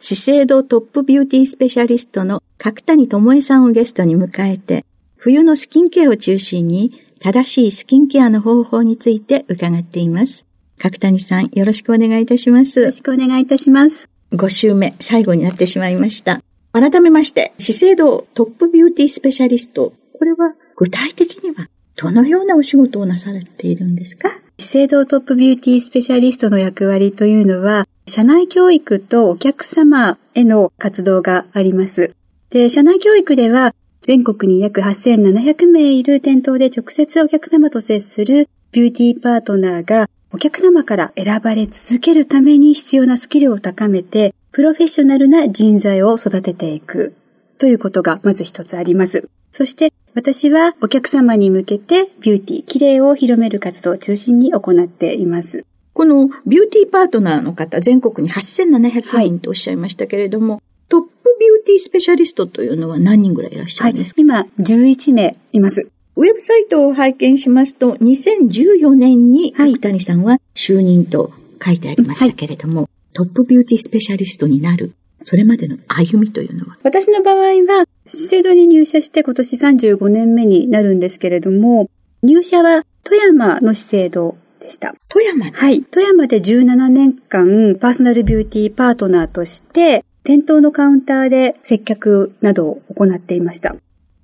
資生堂トップビューティースペシャリストの角谷智恵さんをゲストに迎えて、冬のスキンケアを中心に正しいスキンケアの方法について伺っています。角谷さん、よろしくお願いいたします。よろしくお願いいたします。5週目、最後になってしまいました。改めまして、資生堂トップビューティースペシャリスト。これは具体的にはどのようなお仕事をなされているんですか？資生堂トップビューティースペシャリストの役割というのは、社内教育とお客様への活動があります。で、社内教育では、全国に約8700名いる店頭で直接お客様と接するビューティーパートナーがお客様から選ばれ続けるために必要なスキルを高めてプロフェッショナルな人材を育てていくということがまず一つあります。そして私はお客様に向けてビューティー、綺麗を広める活動を中心に行っています。このビューティーパートナーの方、全国に8700人とおっしゃいましたけれども、はい、トップビューティースペシャリストというのは何人ぐらいいらっしゃるんですか、はい、今、11名います。ウェブサイトを拝見しますと、2014年に角谷さんは就任と書いてありましたけれども、はい。トップビューティースペシャリストになる、それまでの歩みというのは？私の場合は、資生堂に入社して今年35年目になるんですけれども、入社は富山の資生堂でした。富山はい。富山で17年間パーソナルビューティーパートナーとして、店頭のカウンターで接客などを行っていました。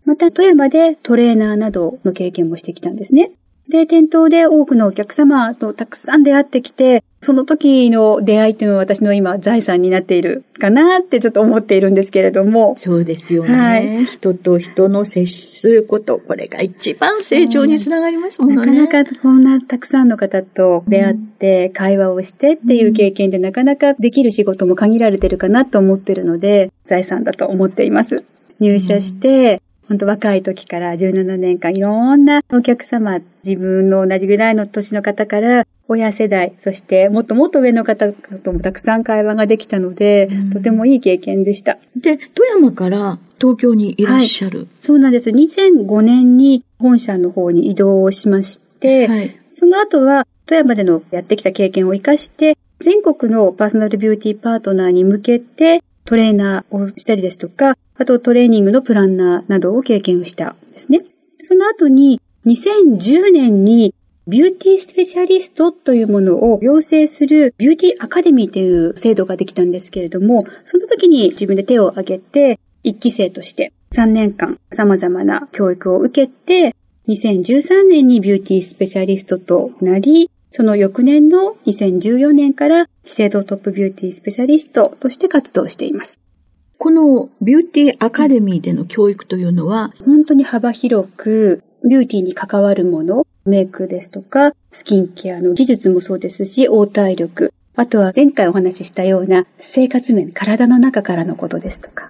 また、富山でトレーナーなどの経験もしてきたんですね。で、店頭で多くのお客様とたくさん出会ってきて、その時の出会いっていうのは私の今財産になっているかなってちょっと思っているんですけれども。そうですよね。はい、人と人の接すること、これが一番成長につながりますもんね。なかなかこんなたくさんの方と出会って会話をしてっていう経験でなかなかできる仕事も限られてるかなと思ってるので、財産だと思っています。入社して、本当若い時から17年間いろんなお客様、自分の同じぐらいの年の方から親世代、そしてもっともっと上の方ともたくさん会話ができたので、うん、とてもいい経験でした。で、富山から東京にいらっしゃる、はい、そうなんです。2005年に本社の方に移動をしまして、はい、その後は富山でのやってきた経験を活かして、全国のパーソナルビューティーパートナーに向けてトレーナーをしたりですとか、あとトレーニングのプランナーなどを経験をしたんですね。その後に2010年にビューティースペシャリストというものを養成するビューティーアカデミーという制度ができたんですけれども、その時に自分で手を挙げて、一期生として3年間様々な教育を受けて、2013年にビューティースペシャリストとなり、その翌年の2014年から資生堂トップビューティースペシャリストとして活動しています。このビューティーアカデミーでの教育というのは、本当に幅広く、ビューティーに関わるもの、メイクですとか、スキンケアの技術もそうですし、応対力、あとは前回お話ししたような生活面、体の中からのことですとか、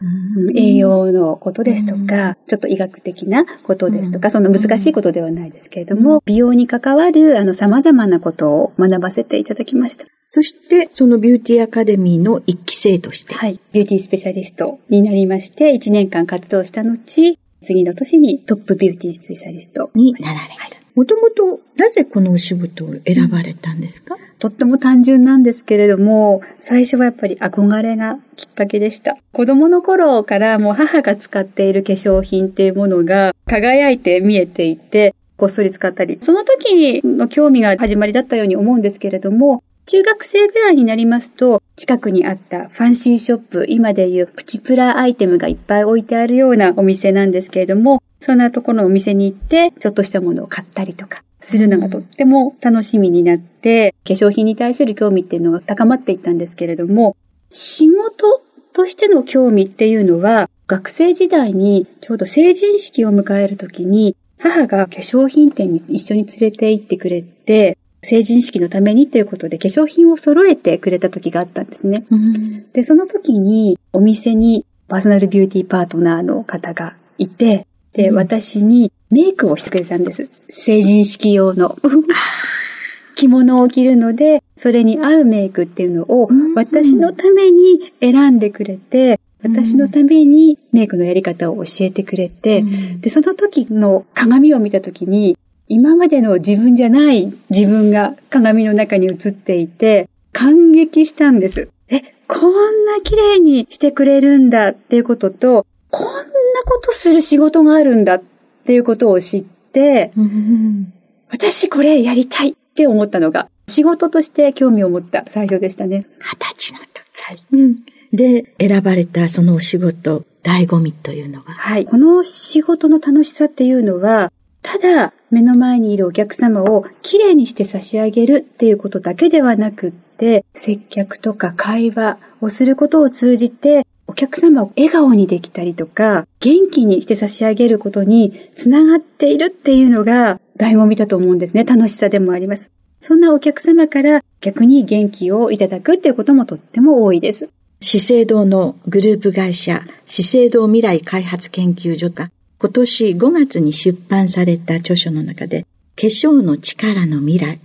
栄養のことですとか、ちょっと医学的なことですとか、その難しいことではないですけれども、美容に関わるあの様々なことを学ばせていただきました。そして、そのビューティーアカデミーの一期生として。はい。ビューティースペシャリストになりまして、1年間活動した後、次の年にトップビューティースペシャリストになられる。もともとなぜこのお仕事を選ばれたんですか、とっても単純なんですけれども、最初はやっぱり憧れがきっかけでした。子供の頃からもう母が使っている化粧品っていうものが輝いて見えていて、こっそり使ったり、その時の興味が始まりだったように思うんですけれども、中学生ぐらいになりますと、近くにあったファンシーショップ、今でいうプチプラアイテムがいっぱい置いてあるようなお店なんですけれども、そんなところのお店に行って、ちょっとしたものを買ったりとか、するのがとっても楽しみになって、化粧品に対する興味っていうのが高まっていったんですけれども、仕事としての興味っていうのは、学生時代にちょうど成人式を迎えるときに、母が化粧品店に一緒に連れて行ってくれて、成人式のためにということで化粧品を揃えてくれた時があったんですね。うん、で、その時にお店にパーソナルビューティーパートナーの方がいて、で、うん、私にメイクをしてくれたんです。成人式用の。着物を着るので、それに合うメイクっていうのを私のために選んでくれて、私のためにメイクのやり方を教えてくれて、うん、で、その時の鏡を見た時に、今までの自分じゃない自分が鏡の中に映っていて、感激したんです。え、こんな綺麗にしてくれるんだっていうことと、こんなことする仕事があるんだっていうことを知って、うん、私これやりたいって思ったのが、仕事として興味を持った最初でしたね。二十歳の時。はい。うん。で、選ばれたそのお仕事、醍醐味というのははい。この仕事の楽しさっていうのは、ただ目の前にいるお客様をきれいにして差し上げるっていうことだけではなくって、接客とか会話をすることを通じて、お客様を笑顔にできたりとか、元気にして差し上げることにつながっているっていうのが醍醐味だと思うんですね。楽しさでもあります。そんなお客様から逆に元気をいただくっていうこともとっても多いです。資生堂のグループ会社、資生堂未来開発研究所が今年5月に出版された著書の中で、化粧の力の未来、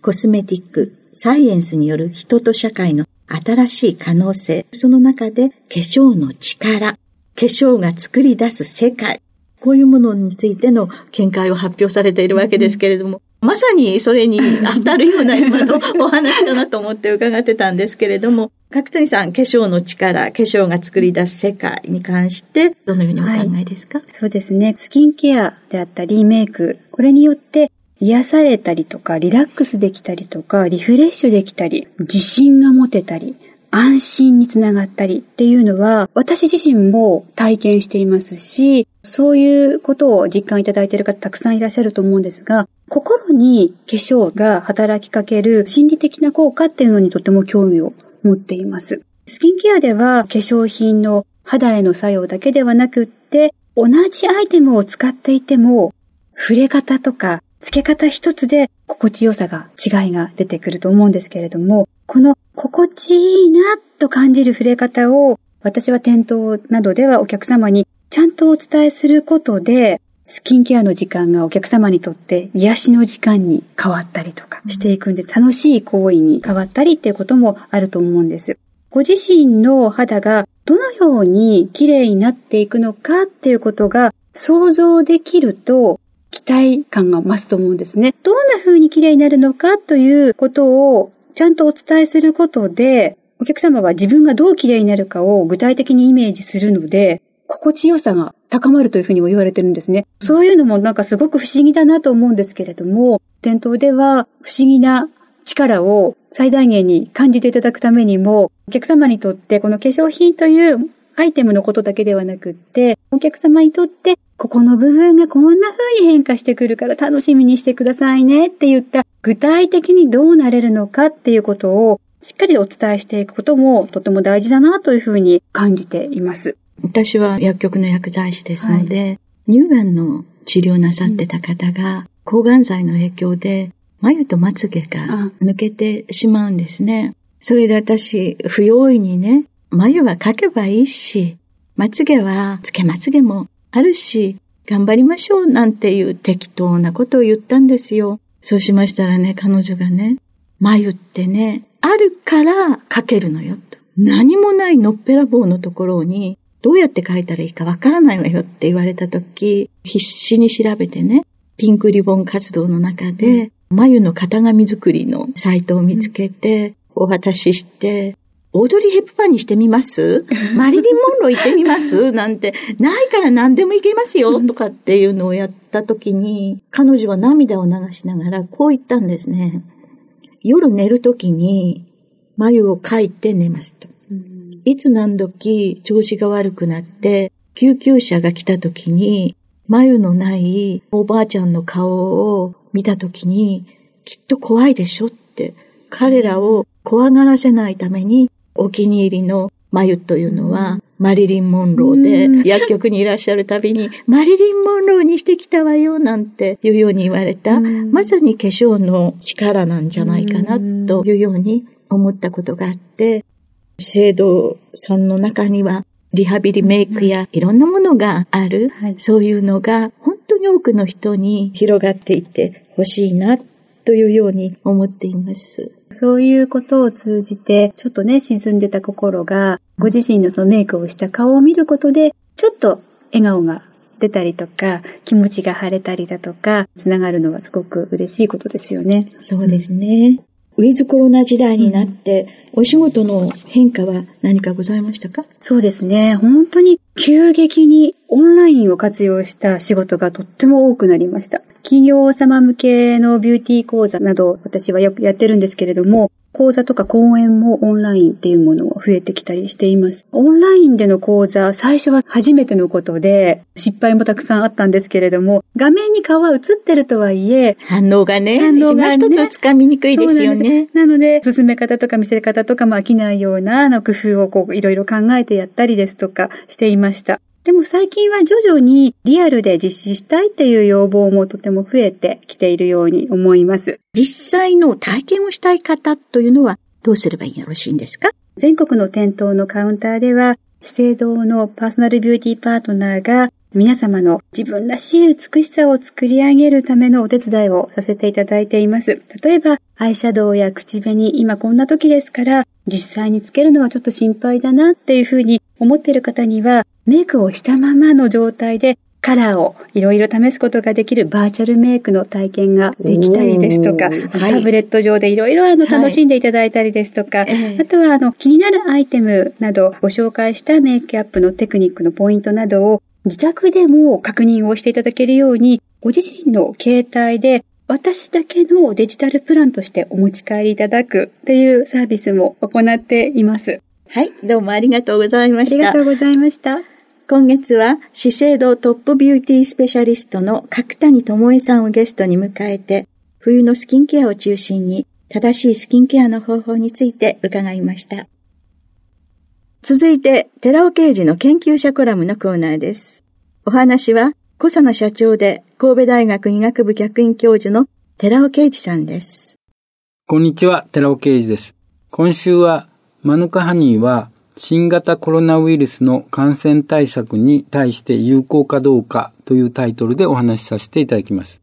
コスメティック、サイエンスによる人と社会の新しい可能性、その中で化粧の力、化粧が作り出す世界、こういうものについての見解を発表されているわけですけれども、まさにそれに当たるような今のお話かなと思って伺ってたんですけれども、角谷さん、化粧の力、化粧が作り出す世界に関して、どのようにお考えですか、はい、そうですね。スキンケアであったり、メイク、これによって癒されたりとか、リラックスできたりとか、リフレッシュできたり、自信が持てたり、安心につながったりっていうのは、私自身も体験していますし、そういうことを実感いただいている方たくさんいらっしゃると思うんですが、心に化粧が働きかける心理的な効果っていうのにとても興味を持っています。スキンケアでは化粧品の肌への作用だけではなくって、同じアイテムを使っていても、触れ方とか付け方一つで心地よさが違いが出てくると思うんですけれども、この心地いいなと感じる触れ方を私は店頭などではお客様にちゃんとお伝えすることで、スキンケアの時間がお客様にとって癒しの時間に変わったりとかしていくんで、楽しい行為に変わったりっていうこともあると思うんです。ご自身の肌がどのように綺麗になっていくのかっていうことが想像できると期待感が増すと思うんですね。どんな風に綺麗になるのかということをちゃんとお伝えすることで、お客様は自分がどう綺麗になるかを具体的にイメージするので、心地よさが高まるというふうにも言われてるんですね。そういうのもなんかすごく不思議だなと思うんですけれども、店頭では不思議な力を最大限に感じていただくためにも、お客様にとってこの化粧品というアイテムのことだけではなくって、お客様にとってここの部分がこんな風に変化してくるから楽しみにしてくださいねって言った具体的にどうなれるのかっていうことをしっかりお伝えしていくこともとても大事だなというふうに感じています。私は薬局の薬剤師ですので、はい、乳がんの治療なさってた方が、抗がん剤の影響で眉とまつげが抜けてしまうんですね。それで私、不用意にね、眉は描けばいいし、まつげはつけまつげもあるし、頑張りましょうなんていう適当なことを言ったんですよ。そうしましたらね、彼女がね、眉ってね、あるから描けるのよと。何もないのっぺらぼうのところに、どうやって描いたらいいかわからないわよって言われたとき、必死に調べてね、ピンクリボン活動の中で、眉の型紙作りのサイトを見つけて、お渡しして、オードリー・ヘップバーにしてみます？マリリン・モンロー行ってみます？なんて、ないから何でも行けますよとかっていうのをやった時に、彼女は涙を流しながらこう言ったんですね。夜寝る時に眉を描いて寝ますと。いつ何時調子が悪くなって救急車が来た時に眉のないおばあちゃんの顔を見た時にきっと怖いでしょって彼らを怖がらせないためにお気に入りの眉というのは、マリリン・モンローで、薬局にいらっしゃるたびに、マリリン・モンローにしてきたわよ、なんていうように言われた、まさに化粧の力なんじゃないかな、というように思ったことがあって、制度さんの中には、リハビリメイクやいろんなものがある、はい、そういうのが本当に多くの人に広がっていってほしいなというように思っています。そういうことを通じて、ちょっとね、沈んでた心が、ご自身のそのメイクをした顔を見ることで、ちょっと笑顔が出たりとか、気持ちが晴れたりだとか、つながるのはすごく嬉しいことですよね。そうですね。ウィズコロナ時代になって、お仕事の変化は何かございましたか？そうですね。本当に急激にオンラインを活用した仕事がとっても多くなりました。企業様向けのビューティー講座など私はよくやってるんですけれども、講座とか講演もオンラインっていうものが増えてきたりしています。オンラインでの講座、最初は初めてのことで、失敗もたくさんあったんですけれども、画面に顔は映ってるとはいえ、反応がね、反応が、ね、一つつかみにくいですよね。なので、進め方とか見せ方とかも飽きないようなあの工夫をこういろいろ考えてやったりですとかしていました。でも最近は徐々にリアルで実施したいっていう要望もとても増えてきているように思います。実際の体験をしたい方というのはどうすればよろしいんですか？全国の店頭のカウンターでは、資生堂のパーソナルビューティーパートナーが皆様の自分らしい美しさを作り上げるためのお手伝いをさせていただいています。例えば、アイシャドウや口紅、今こんな時ですから、実際につけるのはちょっと心配だなっていうふうに思っている方には、メイクをしたままの状態でカラーをいろいろ試すことができるバーチャルメイクの体験ができたりですとか、タブレット上でいろいろあの楽しんでいただいたりですとか、はい、あとはあの気になるアイテムなどご紹介したメイクアップのテクニックのポイントなどを自宅でも確認をしていただけるように、ご自身の携帯で私だけのデジタルプランとしてお持ち帰りいただくというサービスも行っています。はい、どうもありがとうございました。ありがとうございました。今月は資生堂トップビューティースペシャリストの角谷智恵さんをゲストに迎えて、冬のスキンケアを中心に正しいスキンケアの方法について伺いました。続いて、寺尾刑事の研究者コラムのコーナーです。お話は、小佐野社長で神戸大学医学部客員教授の寺尾啓二さんです。こんにちは、寺尾啓二です。今週は、マヌカハニーは新型コロナウイルスの感染対策に対して有効かどうかというタイトルでお話しさせていただきます。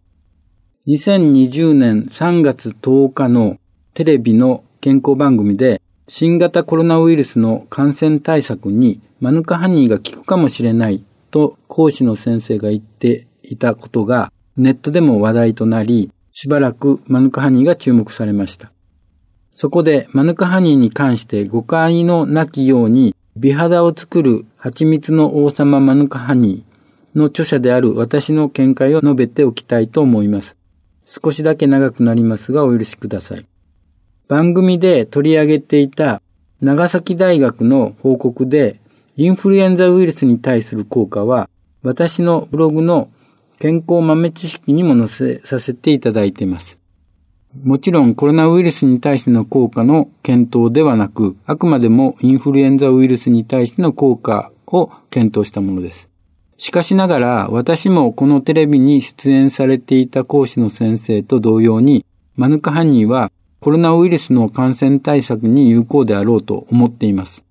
2020年3月10日のテレビの健康番組で新型コロナウイルスの感染対策にマヌカハニーが効くかもしれないと講師の先生が言っていたことがネットでも話題となり、しばらくマヌカハニーが注目されました。そこでマヌカハニーに関して誤解のなきように美肌を作る蜂蜜の王様マヌカハニーの著者である私の見解を述べておきたいと思います。少しだけ長くなりますがお許しください。番組で取り上げていた長崎大学の報告でインフルエンザウイルスに対する効果は私のブログの健康豆知識にも載せさせていただいています。もちろんコロナウイルスに対しての効果の検討ではなく、あくまでもインフルエンザウイルスに対しての効果を検討したものです。しかしながら、私もこのテレビに出演されていた講師の先生と同様に、マヌカハニーはコロナウイルスの感染対策に有効であろうと思っています。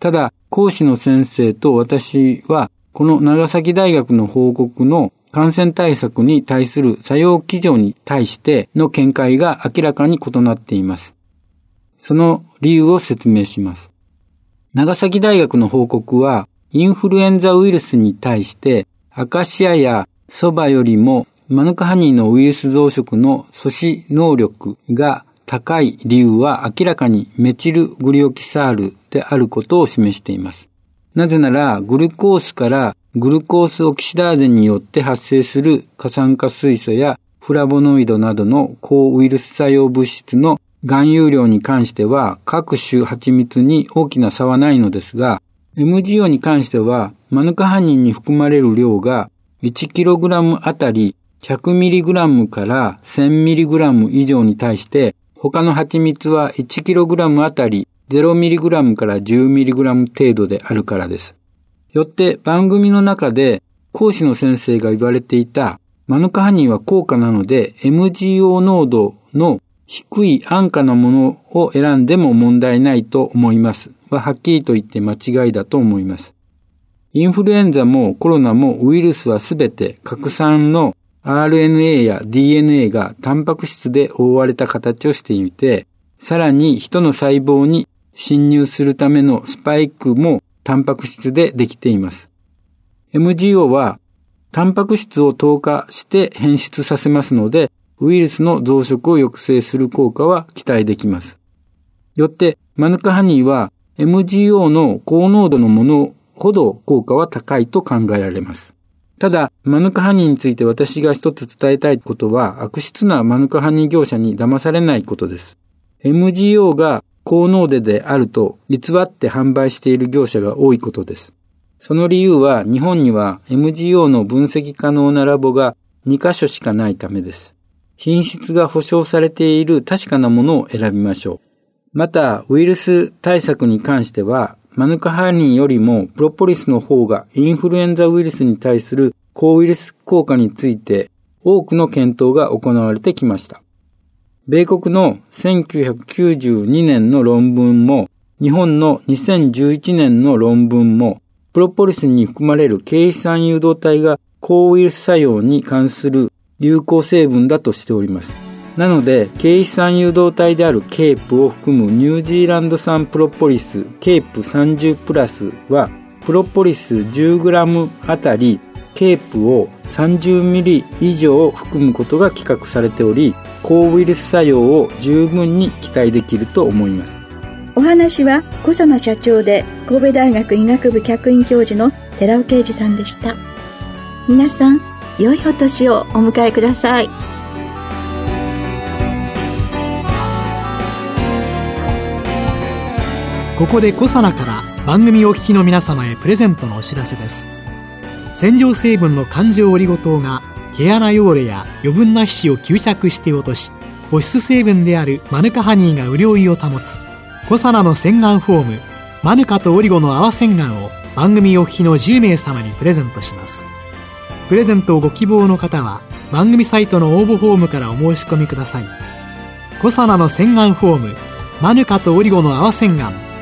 ただ、講師の先生と私は、この長崎大学の報告の感染対策に対する作用基準に対しての見解が明らかに異なっています。その理由を説明します。長崎大学の報告は、インフルエンザウイルスに対して、アカシアやソバよりもマヌカハニーのウイルス増殖の阻止能力が高い理由は明らかにメチルグリオキサールであることを示しています。なぜなら、グルコースからグルコースオキシダーゼによって発生する過酸化水素やフラボノイドなどの抗ウイルス作用物質の含有量に関しては各種蜂蜜に大きな差はないのですが、MGO に関してはマヌカハニンに含まれる量が 1kg あたり 100mg から 1000mg 以上に対して他の蜂蜜は 1kg あたり 0mg から 10mg 程度であるからです。よって番組の中で講師の先生が言われていたマヌカハニーは高価なので MGO 濃度の低い安価なものを選んでも問題ないと思いますははっきりと言って間違いだと思います。インフルエンザもコロナもウイルスはすべて拡散の RNA や DNA がタンパク質で覆われた形をしていて、さらに人の細胞に侵入するためのスパイクもタンパク質でできています。MGO は、タンパク質を透過して変質させますので、ウイルスの増殖を抑制する効果は期待できます。よって、マヌカハニーは MGO の高濃度のものほど効果は高いと考えられます。ただ、マヌカハニーについて私が一つ伝えたいことは、悪質なマヌカハニー業者に騙されないことです。MGO が高濃度であると偽って販売している業者が多いことです。その理由は日本には MGO の分析可能なラボが2箇所しかないためです。品質が保証されている確かなものを選びましょう。また、ウイルス対策に関しては、マヌカハニーよりもプロポリスの方がインフルエンザウイルスに対する抗ウイルス効果について多くの検討が行われてきました。米国の1992年の論文も、日本の2011年の論文も、プロポリスに含まれる経皮酸誘導体が抗ウイルス作用に関する有効成分だとしております。なので、桂皮酸誘導体であるケープを含むニュージーランド産プロポリスケープ30プラスは、プロポリス 10g あたりケープを30ミリ以上含むことが規格されており、抗ウイルス作用を十分に期待できると思います。お話はコサナ社長で神戸大学医学部客員教授の寺尾啓二さんでした。皆さん、良いお年をお迎えください。ここで小佐奈から番組お聞きの皆様へプレゼントのお知らせです。洗浄成分の環状オリゴ糖が毛穴汚れや余分な皮脂を吸着して落とし保湿成分であるマヌカハニーが潤いを保つコサナの洗顔フォームマヌカとオリゴの泡洗顔を番組お聞きの10名様にプレゼントしますプレゼントをご希望の方は番組サイトの応募フォームからお申し込みくださいコサナの洗顔フォームマヌカとオリゴの泡洗顔